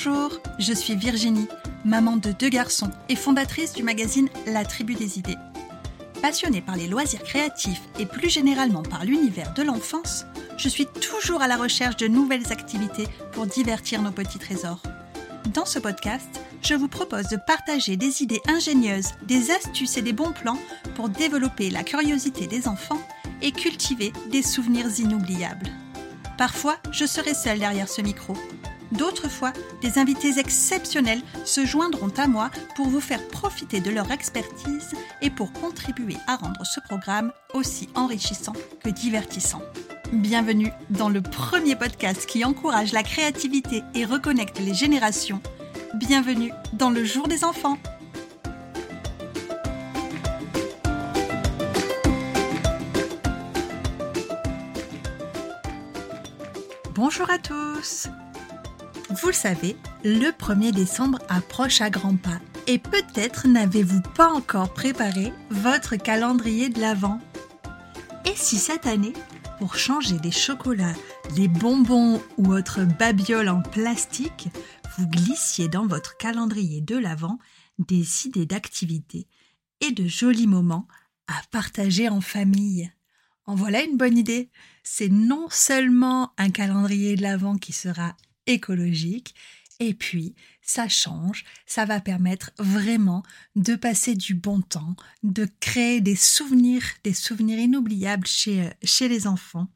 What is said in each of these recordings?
Bonjour, je suis Virginie, maman de deux garçons et fondatrice du magazine La Tribu des idées. Passionnée par les loisirs créatifs et plus généralement par l'univers de l'enfance, je suis toujours à la recherche de nouvelles activités pour divertir nos petits trésors. Dans ce podcast, je vous propose de partager des idées ingénieuses, des astuces et des bons plans pour développer la curiosité des enfants et cultiver des souvenirs inoubliables. Parfois, je serai seule derrière ce micro. D'autres fois, des invités exceptionnels se joindront à moi pour vous faire profiter de leur expertise et pour contribuer à rendre ce programme aussi enrichissant que divertissant. Bienvenue dans le premier podcast qui encourage la créativité et reconnecte les générations. Bienvenue dans le jour des enfants. Bonjour à tous Vous le savez, le 1er décembre approche à grands pas et peut-être n'avez-vous pas encore préparé votre calendrier de l'Avent. Et si cette année, pour changer des chocolats, des bonbons ou autres babioles en plastique, vous glissiez dans votre calendrier de l'Avent des idées d'activités et de jolis moments à partager en famille en voilà une bonne idée. C'est non seulement un calendrier de l'Avent qui sera écologique, et puis ça change, ça va permettre vraiment de passer du bon temps, de créer des souvenirs, des souvenirs inoubliables chez, chez les enfants.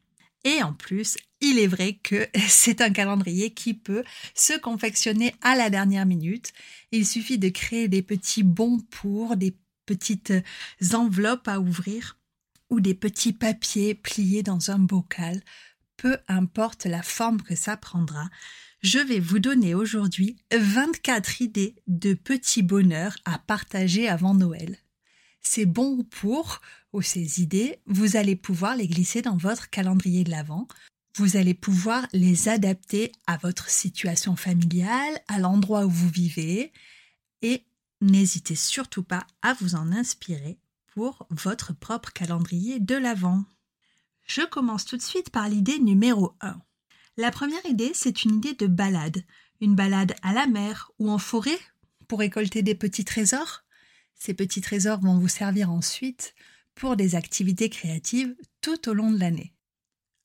Et en plus, il est vrai que c'est un calendrier qui peut se confectionner à la dernière minute. Il suffit de créer des petits bons pour, des petites enveloppes à ouvrir ou des petits papiers pliés dans un bocal, peu importe la forme que ça prendra, je vais vous donner aujourd'hui 24 idées de petits bonheurs à partager avant Noël. C'est bon pour, ou ces idées, vous allez pouvoir les glisser dans votre calendrier de l'Avent. Vous allez pouvoir les adapter à votre situation familiale, à l'endroit où vous vivez, et n'hésitez surtout pas à vous en inspirer pour votre propre calendrier de l'Avent. Je commence tout de suite par l'idée numéro 1. La première idée, c'est une idée de balade. Une balade à la mer ou en forêt pour récolter des petits trésors. Ces petits trésors vont vous servir ensuite pour des activités créatives tout au long de l'année.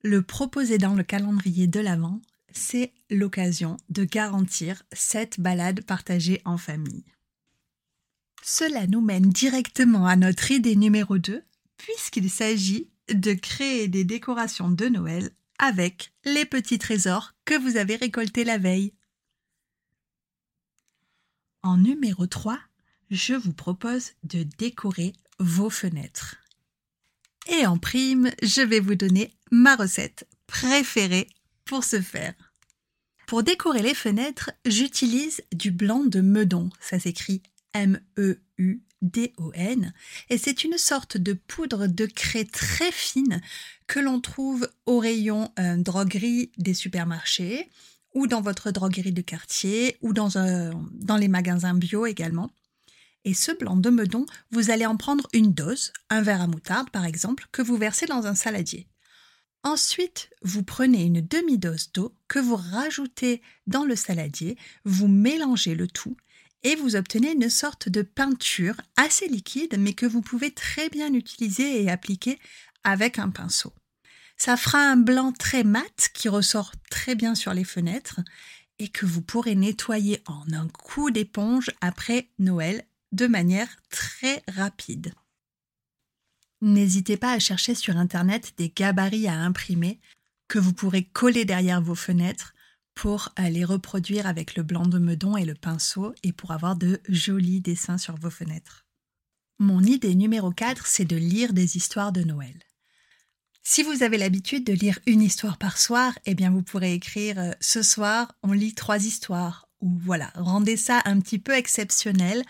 Le proposer dans le calendrier de l'Avent, c'est l'occasion de garantir cette balade partagée en famille. Cela nous mène directement à notre idée numéro 2, puisqu'il s'agit de créer des décorations de Noël avec les petits trésors que vous avez récoltés la veille. En numéro 3, je vous propose de décorer vos fenêtres. Et en prime, je vais vous donner ma recette préférée pour ce faire. Pour décorer les fenêtres, j'utilise du blanc de meudon. Ça s'écrit M-E-U-D-O-N, et c'est une sorte de poudre de craie très fine que l'on trouve au rayon euh, droguerie des supermarchés ou dans votre droguerie de quartier ou dans, dans les magasins bio également. Et ce blanc de meudon, vous allez en prendre une dose, un verre à moutarde par exemple, que vous versez dans un saladier. Ensuite, vous prenez une demi-dose d'eau que vous rajoutez dans le saladier, vous mélangez le tout et vous obtenez une sorte de peinture assez liquide mais que vous pouvez très bien utiliser et appliquer avec un pinceau. Ça fera un blanc très mat qui ressort très bien sur les fenêtres et que vous pourrez nettoyer en un coup d'éponge après Noël de manière très rapide. N'hésitez pas à chercher sur Internet des gabarits à imprimer que vous pourrez coller derrière vos fenêtres pour les reproduire avec le blanc de meudon et le pinceau et pour avoir de jolis dessins sur vos fenêtres. Mon idée numéro 4, c'est de lire des histoires de Noël. Si vous avez l'habitude de lire une histoire par soir, eh bien vous pourrez écrire euh, ce soir on lit trois histoires ou voilà, rendez ça un petit peu exceptionnel,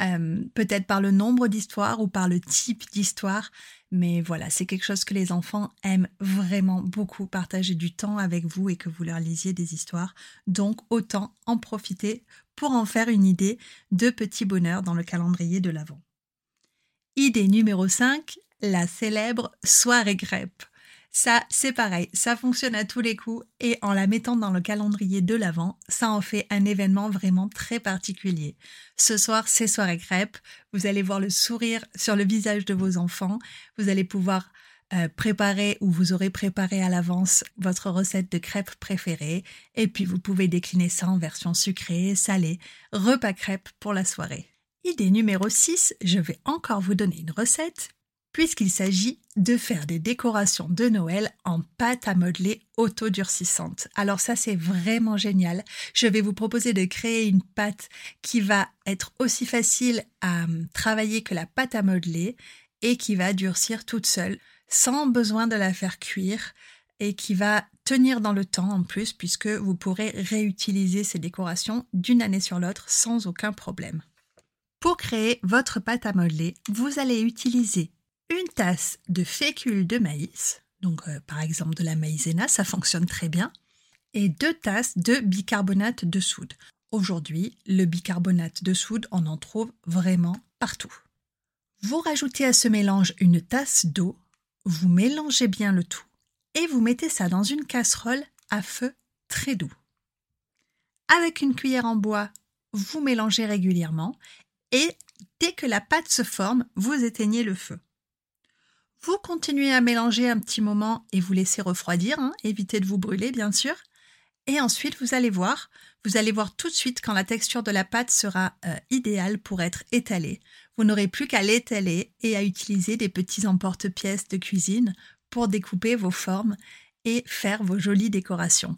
euh, peut-être par le nombre d'histoires ou par le type d'histoire, mais voilà, c'est quelque chose que les enfants aiment vraiment beaucoup, partager du temps avec vous et que vous leur lisiez des histoires. Donc autant en profiter pour en faire une idée de petit bonheur dans le calendrier de l'Avent. Idée numéro 5, la célèbre soirée crêpe. Ça, c'est pareil, ça fonctionne à tous les coups et en la mettant dans le calendrier de l'Avent, ça en fait un événement vraiment très particulier. Ce soir, c'est soirée crêpes, vous allez voir le sourire sur le visage de vos enfants, vous allez pouvoir euh, préparer ou vous aurez préparé à l'avance votre recette de crêpes préférée et puis vous pouvez décliner ça en version sucrée, salée, repas crêpes pour la soirée. Idée numéro 6, je vais encore vous donner une recette puisqu'il s'agit de faire des décorations de Noël en pâte à modeler auto-durcissante. Alors ça c'est vraiment génial. Je vais vous proposer de créer une pâte qui va être aussi facile à hum, travailler que la pâte à modeler et qui va durcir toute seule sans besoin de la faire cuire et qui va tenir dans le temps en plus puisque vous pourrez réutiliser ces décorations d'une année sur l'autre sans aucun problème. Pour créer votre pâte à modeler, vous allez utiliser une tasse de fécule de maïs, donc euh, par exemple de la maïzena, ça fonctionne très bien, et deux tasses de bicarbonate de soude. Aujourd'hui, le bicarbonate de soude, on en trouve vraiment partout. Vous rajoutez à ce mélange une tasse d'eau, vous mélangez bien le tout et vous mettez ça dans une casserole à feu très doux. Avec une cuillère en bois, vous mélangez régulièrement et dès que la pâte se forme, vous éteignez le feu. Vous continuez à mélanger un petit moment et vous laissez refroidir, hein, évitez de vous brûler bien sûr. Et ensuite, vous allez voir, vous allez voir tout de suite quand la texture de la pâte sera euh, idéale pour être étalée. Vous n'aurez plus qu'à l'étaler et à utiliser des petits emporte-pièces de cuisine pour découper vos formes et faire vos jolies décorations.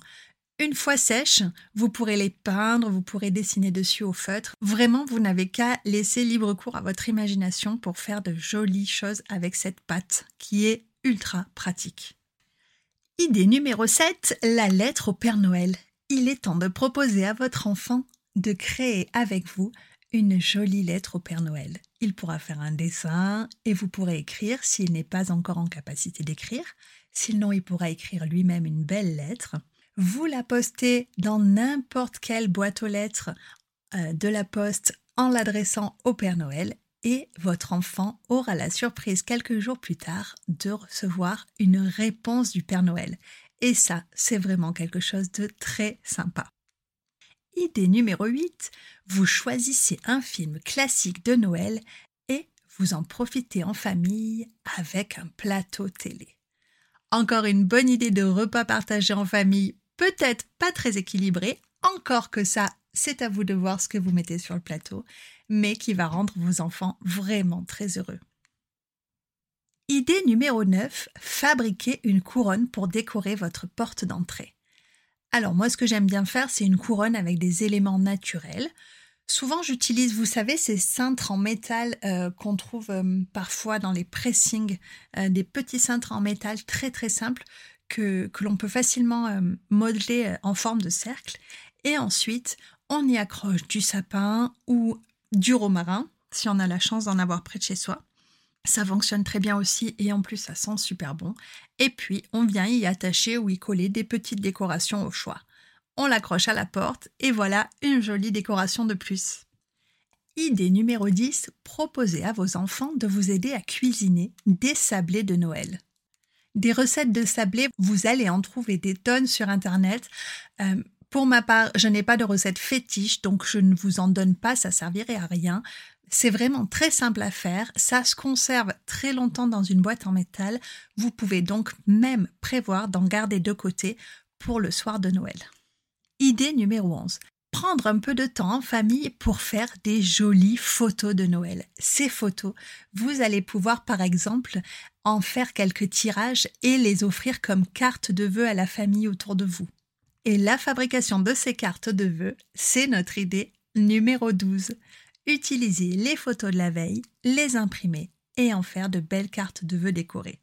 Une fois sèches, vous pourrez les peindre, vous pourrez dessiner dessus au feutre. Vraiment, vous n'avez qu'à laisser libre cours à votre imagination pour faire de jolies choses avec cette pâte qui est ultra pratique. Idée numéro 7, la lettre au Père Noël. Il est temps de proposer à votre enfant de créer avec vous une jolie lettre au Père Noël. Il pourra faire un dessin et vous pourrez écrire s'il n'est pas encore en capacité d'écrire. Sinon, il pourra écrire lui-même une belle lettre. Vous la postez dans n'importe quelle boîte aux lettres euh, de la poste en l'adressant au Père Noël et votre enfant aura la surprise quelques jours plus tard de recevoir une réponse du Père Noël. Et ça, c'est vraiment quelque chose de très sympa. Idée numéro 8, vous choisissez un film classique de Noël et vous en profitez en famille avec un plateau télé. Encore une bonne idée de repas partagé en famille, peut-être pas très équilibré, encore que ça, c'est à vous de voir ce que vous mettez sur le plateau, mais qui va rendre vos enfants vraiment très heureux. Idée numéro 9, fabriquer une couronne pour décorer votre porte d'entrée. Alors moi ce que j'aime bien faire c'est une couronne avec des éléments naturels. Souvent j'utilise, vous savez, ces cintres en métal euh, qu'on trouve euh, parfois dans les pressings, euh, des petits cintres en métal très très simples que, l'on peut facilement modeler en forme de cercle. Et ensuite on y accroche du sapin ou du romarin si on a la chance d'en avoir près de chez soi. Ça fonctionne très bien aussi et en plus ça sent super bon. Et puis on vient y attacher ou y coller des petites décorations au choix. On l'accroche à la porte et voilà une jolie décoration de plus. Idée numéro 10, proposez à vos enfants de vous aider à cuisiner des sablés de Noël. Des recettes de sablés, vous allez en trouver des tonnes sur Internet. Euh, pour ma part, je n'ai pas de recette fétiche, donc je ne vous en donne pas, ça servirait à rien. C'est vraiment très simple à faire, ça se conserve très longtemps dans une boîte en métal, vous pouvez donc même prévoir d'en garder de côté pour le soir de Noël. Idée numéro 11. Prendre un peu de temps en famille pour faire des jolies photos de Noël. Ces photos, vous allez pouvoir par exemple en faire quelques tirages et les offrir comme carte de vœux à la famille autour de vous. Et la fabrication de ces cartes de vœux, c'est notre idée numéro 12 utiliser les photos de la veille, les imprimer et en faire de belles cartes de vœux décorées.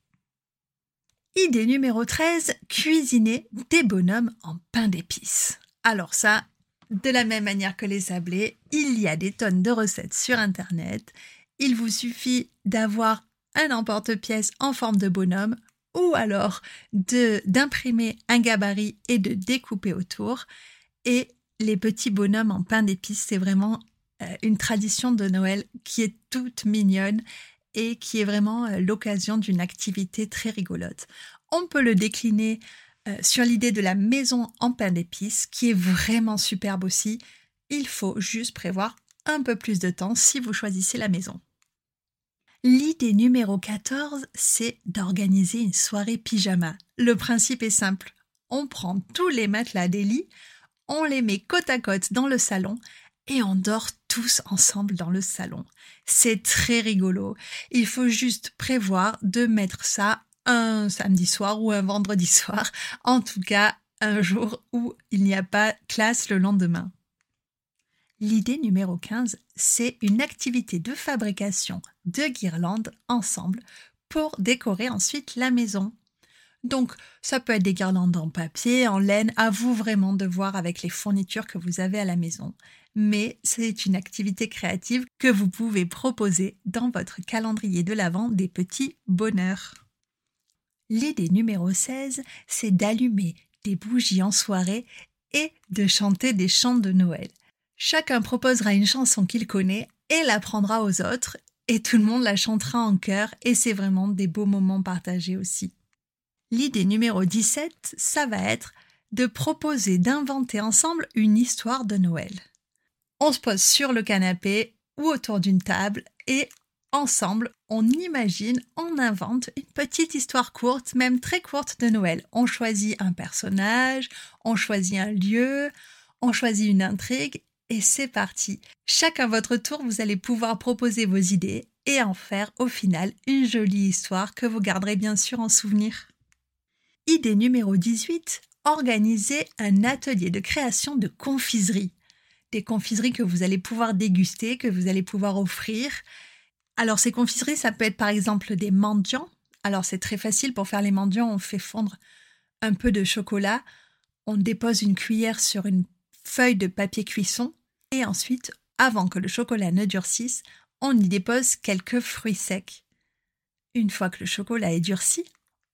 Idée numéro 13, cuisiner des bonhommes en pain d'épices. Alors ça, de la même manière que les sablés, il y a des tonnes de recettes sur Internet. Il vous suffit d'avoir un emporte-pièce en forme de bonhomme ou alors d'imprimer un gabarit et de découper autour. Et les petits bonhommes en pain d'épices, c'est vraiment euh, une tradition de Noël qui est toute mignonne et qui est vraiment euh, l'occasion d'une activité très rigolote. On peut le décliner euh, sur l'idée de la maison en pain d'épices, qui est vraiment superbe aussi. Il faut juste prévoir un peu plus de temps si vous choisissez la maison. L'idée numéro 14, c'est d'organiser une soirée pyjama. Le principe est simple. On prend tous les matelas des lits, on les met côte à côte dans le salon et on dort tous ensemble dans le salon. C'est très rigolo. Il faut juste prévoir de mettre ça un samedi soir ou un vendredi soir. En tout cas, un jour où il n'y a pas classe le lendemain. L'idée numéro 15, c'est une activité de fabrication de guirlandes ensemble pour décorer ensuite la maison. Donc, ça peut être des guirlandes en papier, en laine, à vous vraiment de voir avec les fournitures que vous avez à la maison. Mais c'est une activité créative que vous pouvez proposer dans votre calendrier de l'Avent des petits bonheurs. L'idée numéro 16, c'est d'allumer des bougies en soirée et de chanter des chants de Noël. Chacun proposera une chanson qu'il connaît et l'apprendra aux autres, et tout le monde la chantera en chœur, et c'est vraiment des beaux moments partagés aussi. L'idée numéro 17, ça va être de proposer d'inventer ensemble une histoire de Noël. On se pose sur le canapé ou autour d'une table et ensemble, on imagine, on invente une petite histoire courte, même très courte de Noël. On choisit un personnage, on choisit un lieu, on choisit une intrigue et c'est parti. Chacun votre tour, vous allez pouvoir proposer vos idées et en faire au final une jolie histoire que vous garderez bien sûr en souvenir. Idée numéro 18, organisez un atelier de création de confiserie. Des confiseries que vous allez pouvoir déguster, que vous allez pouvoir offrir. Alors ces confiseries, ça peut être par exemple des mendiants. Alors c'est très facile pour faire les mendiants, on fait fondre un peu de chocolat, on dépose une cuillère sur une feuille de papier cuisson et ensuite, avant que le chocolat ne durcisse, on y dépose quelques fruits secs. Une fois que le chocolat est durci,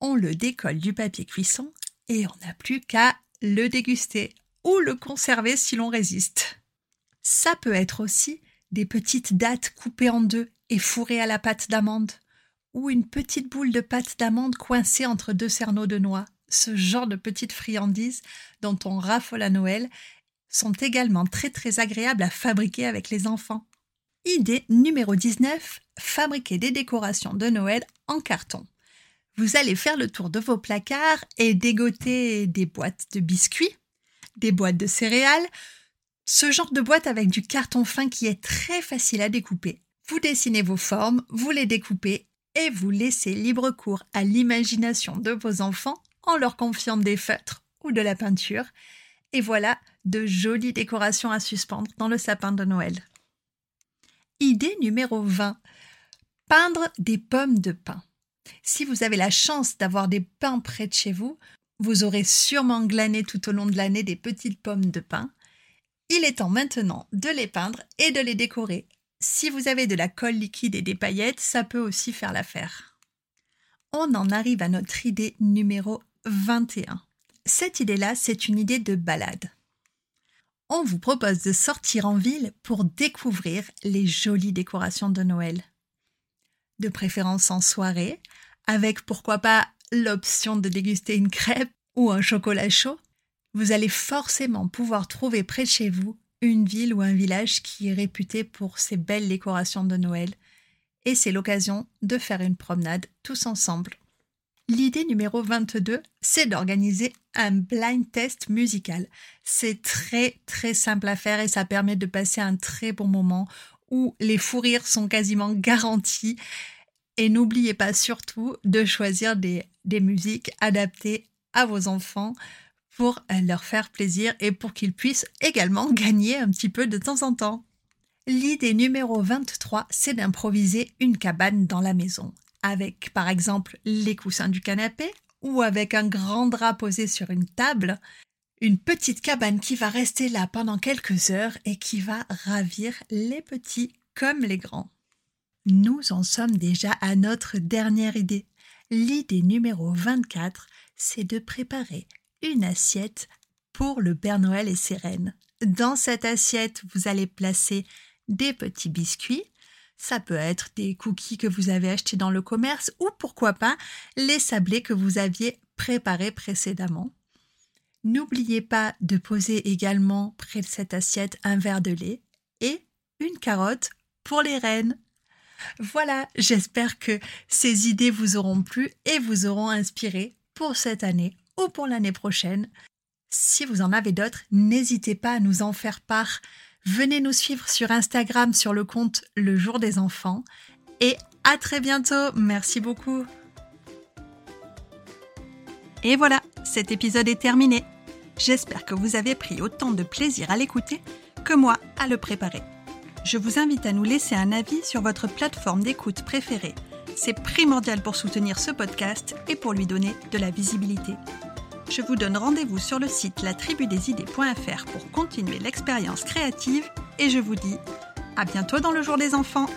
on le décolle du papier cuisson et on n'a plus qu'à le déguster ou le conserver si l'on résiste. Ça peut être aussi des petites dattes coupées en deux et fourrées à la pâte d'amande, ou une petite boule de pâte d'amande coincée entre deux cerneaux de noix. Ce genre de petites friandises dont on raffole à Noël sont également très très agréables à fabriquer avec les enfants. Idée numéro 19, fabriquer des décorations de Noël en carton. Vous allez faire le tour de vos placards et dégoter des boîtes de biscuits, des boîtes de céréales, ce genre de boîte avec du carton fin qui est très facile à découper. Vous dessinez vos formes, vous les découpez et vous laissez libre cours à l'imagination de vos enfants en leur confiant des feutres ou de la peinture. Et voilà, de jolies décorations à suspendre dans le sapin de Noël. Idée numéro 20. Peindre des pommes de pin. Si vous avez la chance d'avoir des pins près de chez vous, vous aurez sûrement glané tout au long de l'année des petites pommes de pin. Il est temps maintenant de les peindre et de les décorer. Si vous avez de la colle liquide et des paillettes, ça peut aussi faire l'affaire. On en arrive à notre idée numéro 21. Cette idée-là, c'est une idée de balade on vous propose de sortir en ville pour découvrir les jolies décorations de Noël. De préférence en soirée, avec pourquoi pas l'option de déguster une crêpe ou un chocolat chaud, vous allez forcément pouvoir trouver près de chez vous une ville ou un village qui est réputé pour ses belles décorations de Noël, et c'est l'occasion de faire une promenade tous ensemble. L'idée numéro 22, c'est d'organiser un blind test musical. C'est très très simple à faire et ça permet de passer un très bon moment où les fous rires sont quasiment garantis. Et n'oubliez pas surtout de choisir des, des musiques adaptées à vos enfants pour euh, leur faire plaisir et pour qu'ils puissent également gagner un petit peu de temps en temps. L'idée numéro 23, c'est d'improviser une cabane dans la maison avec par exemple les coussins du canapé ou avec un grand drap posé sur une table, une petite cabane qui va rester là pendant quelques heures et qui va ravir les petits comme les grands. Nous en sommes déjà à notre dernière idée. L'idée numéro 24, c'est de préparer une assiette pour le Père Noël et ses reines. Dans cette assiette, vous allez placer des petits biscuits, ça peut être des cookies que vous avez achetés dans le commerce ou pourquoi pas les sablés que vous aviez préparé précédemment. N'oubliez pas de poser également près de cette assiette un verre de lait et une carotte pour les reines. Voilà, j'espère que ces idées vous auront plu et vous auront inspiré pour cette année ou pour l'année prochaine. Si vous en avez d'autres, n'hésitez pas à nous en faire part. Venez nous suivre sur Instagram sur le compte Le Jour des Enfants. Et à très bientôt. Merci beaucoup. Et voilà, cet épisode est terminé. J'espère que vous avez pris autant de plaisir à l'écouter que moi à le préparer. Je vous invite à nous laisser un avis sur votre plateforme d'écoute préférée. C'est primordial pour soutenir ce podcast et pour lui donner de la visibilité. Je vous donne rendez-vous sur le site latribudesidées.fr pour continuer l'expérience créative et je vous dis à bientôt dans le jour des enfants.